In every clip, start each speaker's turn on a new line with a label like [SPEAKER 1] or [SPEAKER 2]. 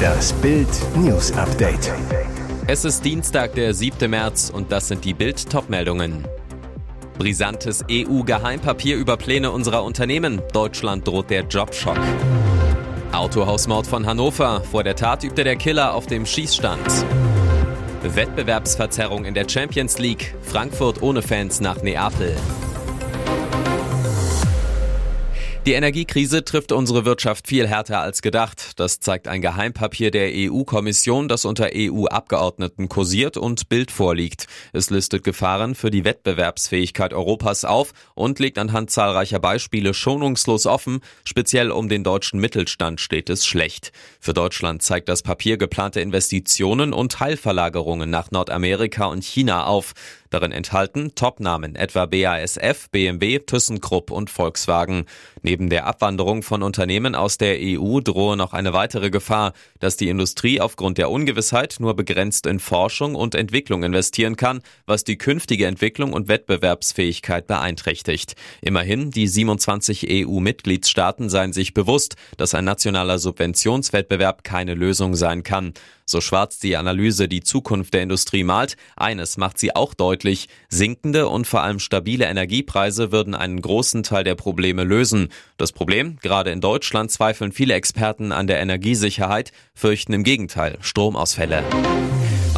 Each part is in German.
[SPEAKER 1] Das Bild News Update.
[SPEAKER 2] Es ist Dienstag, der 7. März und das sind die Bild Topmeldungen. Brisantes EU-Geheimpapier über Pläne unserer Unternehmen. Deutschland droht der Jobschock. Autohausmord von Hannover. Vor der Tat übte der Killer auf dem Schießstand. Wettbewerbsverzerrung in der Champions League. Frankfurt ohne Fans nach Neapel. Die Energiekrise trifft unsere Wirtschaft viel härter als gedacht. Das zeigt ein Geheimpapier der EU-Kommission, das unter EU-Abgeordneten kursiert und Bild vorliegt. Es listet Gefahren für die Wettbewerbsfähigkeit Europas auf und legt anhand zahlreicher Beispiele schonungslos offen. Speziell um den deutschen Mittelstand steht es schlecht. Für Deutschland zeigt das Papier geplante Investitionen und Teilverlagerungen nach Nordamerika und China auf. Darin enthalten Topnamen etwa BASF, BMW, ThyssenKrupp und Volkswagen. Neben der Abwanderung von Unternehmen aus der EU drohe noch eine weitere Gefahr, dass die Industrie aufgrund der Ungewissheit nur begrenzt in Forschung und Entwicklung investieren kann, was die künftige Entwicklung und Wettbewerbsfähigkeit beeinträchtigt. Immerhin, die 27 EU-Mitgliedstaaten seien sich bewusst, dass ein nationaler Subventionswettbewerb keine Lösung sein kann. So schwarz die Analyse die Zukunft der Industrie malt, eines macht sie auch deutlich, sinkende und vor allem stabile Energiepreise würden einen großen Teil der Probleme lösen. Das Problem, gerade in Deutschland zweifeln viele Experten an der Energiesicherheit, fürchten im Gegenteil Stromausfälle.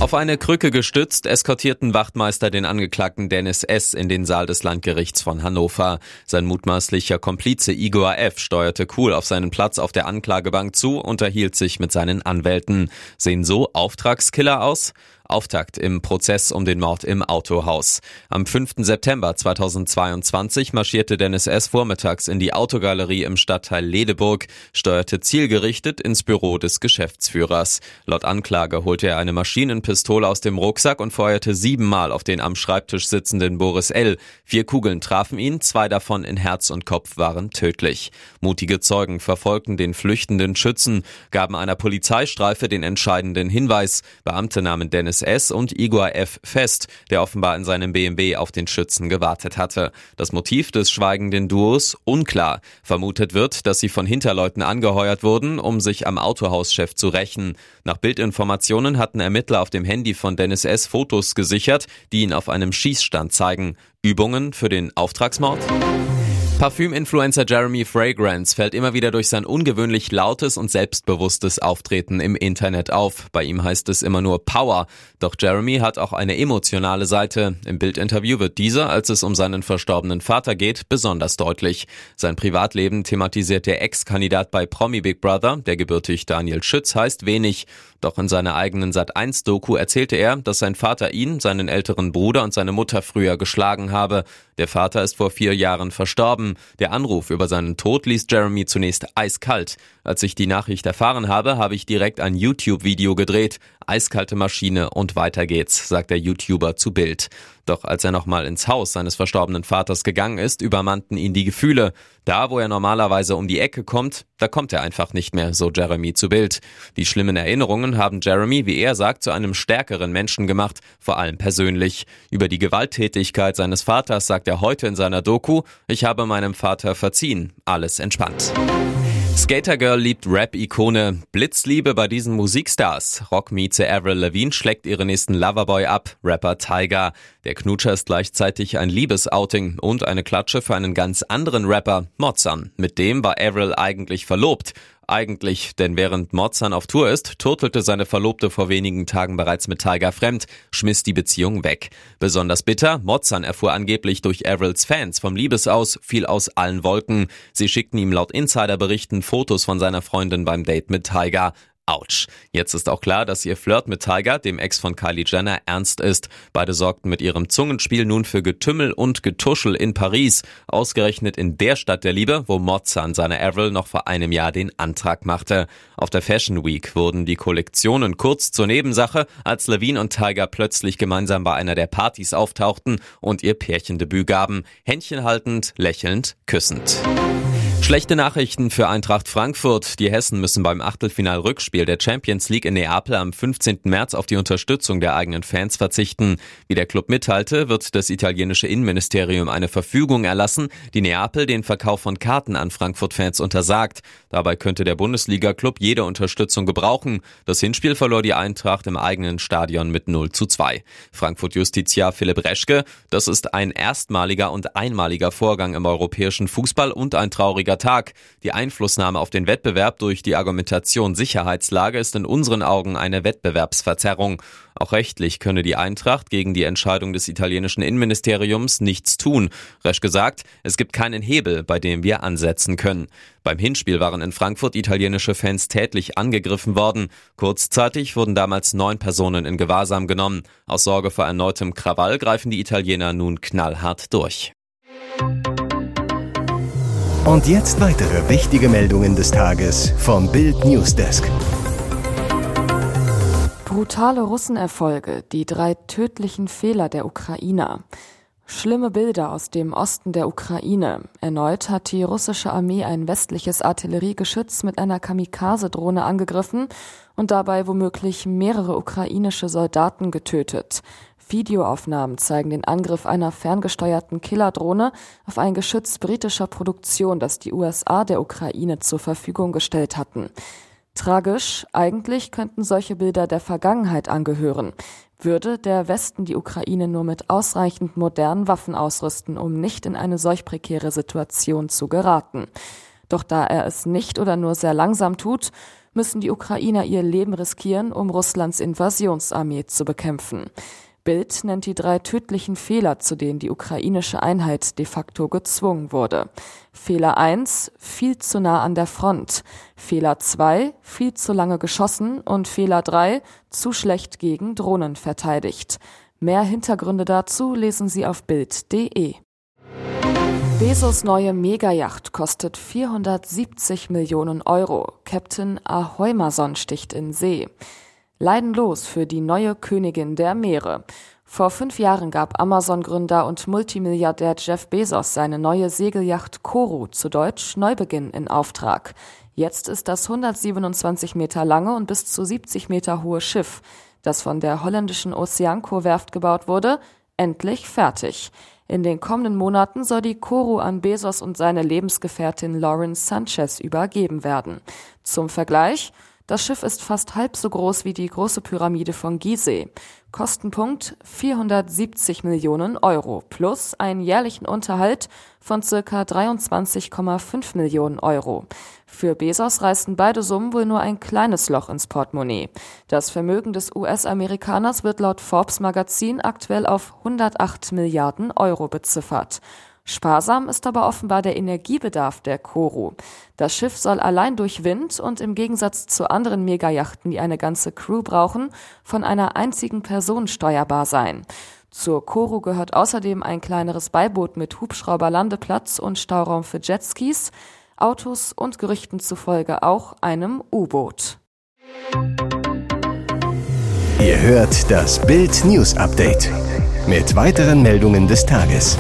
[SPEAKER 2] Auf eine Krücke gestützt eskortierten Wachtmeister den Angeklagten Dennis S. in den Saal des Landgerichts von Hannover. Sein mutmaßlicher Komplize Igor F. steuerte cool auf seinen Platz auf der Anklagebank zu, unterhielt sich mit seinen Anwälten. Sehen so Auftragskiller aus? Auftakt im Prozess um den Mord im Autohaus. Am 5. September 2022 marschierte Dennis S. vormittags in die Autogalerie im Stadtteil Ledeburg, steuerte zielgerichtet ins Büro des Geschäftsführers. Laut Anklage holte er eine Maschinenpistole aus dem Rucksack und feuerte siebenmal auf den am Schreibtisch sitzenden Boris L. Vier Kugeln trafen ihn, zwei davon in Herz und Kopf waren tödlich. Mutige Zeugen verfolgten den flüchtenden Schützen, gaben einer Polizeistreife den entscheidenden Hinweis. Beamte nahmen Dennis S. und Igor F. fest, der offenbar in seinem BMW auf den Schützen gewartet hatte. Das Motiv des schweigenden Duos unklar. Vermutet wird, dass sie von Hinterleuten angeheuert wurden, um sich am Autohauschef zu rächen. Nach Bildinformationen hatten Ermittler auf dem Handy von Dennis S. Fotos gesichert, die ihn auf einem Schießstand zeigen. Übungen für den Auftragsmord? Parfüm-Influencer Jeremy Fragrance fällt immer wieder durch sein ungewöhnlich lautes und selbstbewusstes Auftreten im Internet auf. Bei ihm heißt es immer nur Power. Doch Jeremy hat auch eine emotionale Seite. Im Bildinterview wird dieser, als es um seinen verstorbenen Vater geht, besonders deutlich. Sein Privatleben thematisiert der Ex-Kandidat bei Promi Big Brother, der gebürtig Daniel Schütz heißt, wenig. Doch in seiner eigenen Sat1-Doku erzählte er, dass sein Vater ihn, seinen älteren Bruder und seine Mutter früher geschlagen habe. Der Vater ist vor vier Jahren verstorben. Der Anruf über seinen Tod ließ Jeremy zunächst eiskalt. Als ich die Nachricht erfahren habe, habe ich direkt ein YouTube-Video gedreht. Eiskalte Maschine und weiter geht's, sagt der YouTuber zu Bild. Doch als er nochmal ins Haus seines verstorbenen Vaters gegangen ist, übermannten ihn die Gefühle. Da, wo er normalerweise um die Ecke kommt, da kommt er einfach nicht mehr, so Jeremy zu Bild. Die schlimmen Erinnerungen haben Jeremy, wie er sagt, zu einem stärkeren Menschen gemacht, vor allem persönlich. Über die Gewalttätigkeit seines Vaters sagt er heute in seiner Doku, ich habe meinem Vater verziehen, alles entspannt. Skatergirl liebt Rap-Ikone. Blitzliebe bei diesen Musikstars. Rockmieze Avril Lavigne schlägt ihre nächsten Loverboy ab. Rapper Tiger. Der Knutscher ist gleichzeitig ein Liebesouting und eine Klatsche für einen ganz anderen Rapper, Mozan. Mit dem war Avril eigentlich verlobt eigentlich, denn während Mozan auf Tour ist, turtelte seine Verlobte vor wenigen Tagen bereits mit Tiger fremd, schmiss die Beziehung weg. Besonders bitter, Mozan erfuhr angeblich durch Avrils Fans vom Liebesaus, fiel aus allen Wolken. Sie schickten ihm laut Insiderberichten Fotos von seiner Freundin beim Date mit Tiger. Autsch. Jetzt ist auch klar, dass ihr Flirt mit Tiger, dem Ex von Kylie Jenner, ernst ist. Beide sorgten mit ihrem Zungenspiel nun für Getümmel und Getuschel in Paris. Ausgerechnet in der Stadt der Liebe, wo Mozan seiner Avril noch vor einem Jahr den Antrag machte. Auf der Fashion Week wurden die Kollektionen kurz zur Nebensache, als Levine und Tiger plötzlich gemeinsam bei einer der Partys auftauchten und ihr Pärchendebüt gaben. Händchen haltend, lächelnd, küssend. Schlechte Nachrichten für Eintracht Frankfurt. Die Hessen müssen beim Achtelfinal-Rückspiel der Champions League in Neapel am 15. März auf die Unterstützung der eigenen Fans verzichten. Wie der Club mitteilte, wird das italienische Innenministerium eine Verfügung erlassen, die Neapel den Verkauf von Karten an Frankfurt-Fans untersagt. Dabei könnte der Bundesliga-Club jede Unterstützung gebrauchen. Das Hinspiel verlor die Eintracht im eigenen Stadion mit 0 zu 2. Frankfurt-Justiziar Philipp Reschke, das ist ein erstmaliger und einmaliger Vorgang im europäischen Fußball und ein trauriger schwieriger Tag. Die Einflussnahme auf den Wettbewerb durch die Argumentation Sicherheitslage ist in unseren Augen eine Wettbewerbsverzerrung. Auch rechtlich könne die Eintracht gegen die Entscheidung des italienischen Innenministeriums nichts tun. Resch gesagt, es gibt keinen Hebel, bei dem wir ansetzen können. Beim Hinspiel waren in Frankfurt italienische Fans tätlich angegriffen worden. Kurzzeitig wurden damals neun Personen in Gewahrsam genommen. Aus Sorge vor erneutem Krawall greifen die Italiener nun knallhart durch.
[SPEAKER 1] Und jetzt weitere wichtige Meldungen des Tages vom Bild Newsdesk.
[SPEAKER 3] Brutale Russenerfolge, die drei tödlichen Fehler der Ukrainer. Schlimme Bilder aus dem Osten der Ukraine. Erneut hat die russische Armee ein westliches Artilleriegeschütz mit einer Kamikaze-Drohne angegriffen und dabei womöglich mehrere ukrainische Soldaten getötet. Videoaufnahmen zeigen den Angriff einer ferngesteuerten Killerdrohne auf ein Geschütz britischer Produktion, das die USA der Ukraine zur Verfügung gestellt hatten. Tragisch, eigentlich könnten solche Bilder der Vergangenheit angehören. Würde der Westen die Ukraine nur mit ausreichend modernen Waffen ausrüsten, um nicht in eine solch prekäre Situation zu geraten. Doch da er es nicht oder nur sehr langsam tut, müssen die Ukrainer ihr Leben riskieren, um Russlands Invasionsarmee zu bekämpfen. Bild nennt die drei tödlichen Fehler, zu denen die ukrainische Einheit de facto gezwungen wurde. Fehler 1, viel zu nah an der Front. Fehler 2, viel zu lange geschossen. Und Fehler 3, zu schlecht gegen Drohnen verteidigt. Mehr Hintergründe dazu lesen Sie auf Bild.de. Bezos neue Megayacht kostet 470 Millionen Euro. Captain Ahoimason sticht in See. Leidenlos für die neue Königin der Meere. Vor fünf Jahren gab Amazon-Gründer und Multimilliardär Jeff Bezos seine neue Segelyacht Koru, zu Deutsch Neubeginn, in Auftrag. Jetzt ist das 127 Meter lange und bis zu 70 Meter hohe Schiff, das von der holländischen Oceanco-Werft gebaut wurde, endlich fertig. In den kommenden Monaten soll die Koru an Bezos und seine Lebensgefährtin Lauren Sanchez übergeben werden. Zum Vergleich, das Schiff ist fast halb so groß wie die große Pyramide von Gizeh. Kostenpunkt 470 Millionen Euro plus einen jährlichen Unterhalt von circa 23,5 Millionen Euro. Für Bezos reißen beide Summen wohl nur ein kleines Loch ins Portemonnaie. Das Vermögen des US-Amerikaners wird laut Forbes Magazin aktuell auf 108 Milliarden Euro beziffert. Sparsam ist aber offenbar der Energiebedarf der Koro. Das Schiff soll allein durch Wind und im Gegensatz zu anderen Megayachten, die eine ganze Crew brauchen, von einer einzigen Person steuerbar sein. Zur Koro gehört außerdem ein kleineres Beiboot mit Hubschrauberlandeplatz und Stauraum für Jetskis, Autos und Gerüchten zufolge auch einem U-Boot.
[SPEAKER 1] Ihr hört das Bild News Update mit weiteren Meldungen des Tages.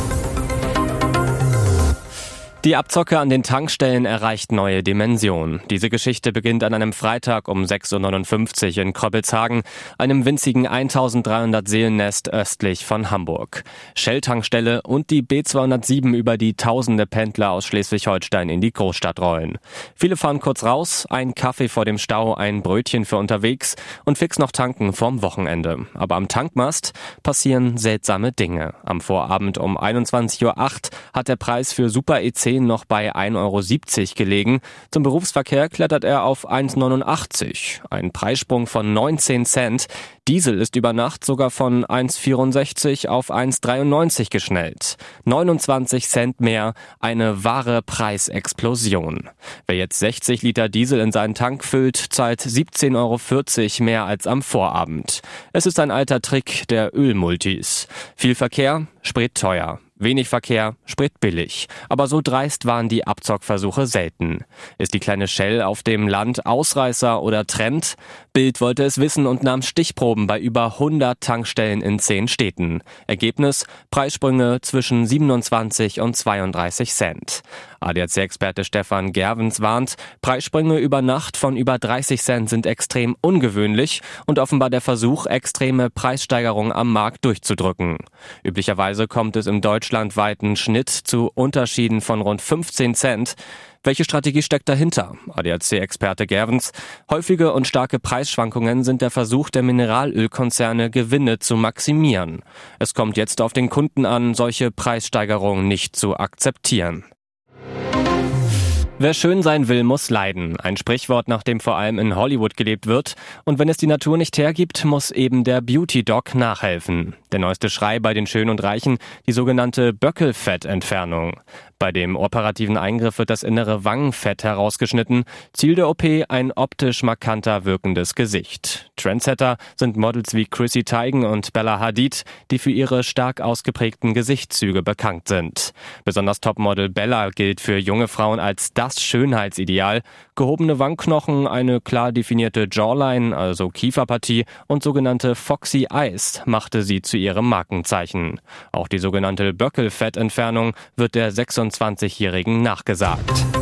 [SPEAKER 4] Die Abzocke an den Tankstellen erreicht neue Dimensionen. Diese Geschichte beginnt an einem Freitag um 6.59 Uhr in Kröppelshagen, einem winzigen 1300 Seelennest östlich von Hamburg. Shell-Tankstelle und die B207 über die tausende Pendler aus Schleswig-Holstein in die Großstadt rollen. Viele fahren kurz raus, ein Kaffee vor dem Stau, ein Brötchen für unterwegs und fix noch tanken vorm Wochenende. Aber am Tankmast passieren seltsame Dinge. Am Vorabend um 21.08 Uhr hat der Preis für Super EC 2010 noch bei 1,70 Euro gelegen. Zum Berufsverkehr klettert er auf 1,89. Ein Preissprung von 19 Cent. Diesel ist über Nacht sogar von 1,64 auf 1,93 geschnellt. 29 Cent mehr, eine wahre Preisexplosion. Wer jetzt 60 Liter Diesel in seinen Tank füllt, zahlt 17,40 Euro mehr als am Vorabend. Es ist ein alter Trick der Ölmultis. Viel Verkehr, Sprit teuer. Wenig Verkehr, Sprit billig. Aber so dreist waren die Abzockversuche selten. Ist die kleine Shell auf dem Land Ausreißer oder Trend? Bild wollte es wissen und nahm Stichproben bei über 100 Tankstellen in zehn Städten. Ergebnis Preissprünge zwischen 27 und 32 Cent. ADAC-Experte Stefan Gervens warnt, Preissprünge über Nacht von über 30 Cent sind extrem ungewöhnlich und offenbar der Versuch, extreme Preissteigerungen am Markt durchzudrücken. Üblicherweise kommt es im deutschlandweiten Schnitt zu Unterschieden von rund 15 Cent. Welche Strategie steckt dahinter? ADAC-Experte Gervens. Häufige und starke Preisschwankungen sind der Versuch der Mineralölkonzerne, Gewinne zu maximieren. Es kommt jetzt auf den Kunden an, solche Preissteigerungen nicht zu akzeptieren. Wer schön sein will, muss leiden. Ein Sprichwort, nach dem vor allem in Hollywood gelebt wird. Und wenn es die Natur nicht hergibt, muss eben der Beauty Dog nachhelfen. Der neueste Schrei bei den Schönen und Reichen, die sogenannte Böckelfettentfernung. Bei dem operativen Eingriff wird das innere Wangenfett herausgeschnitten. Ziel der OP ein optisch markanter wirkendes Gesicht. Trendsetter sind Models wie Chrissy Teigen und Bella Hadid, die für ihre stark ausgeprägten Gesichtszüge bekannt sind. Besonders Topmodel Bella gilt für junge Frauen als das Schönheitsideal. Gehobene Wangenknochen, eine klar definierte Jawline, also Kieferpartie und sogenannte Foxy Eyes machte sie zu ihrem Markenzeichen. Auch die sogenannte Böckelfettentfernung wird der 26 21-Jährigen nachgesagt.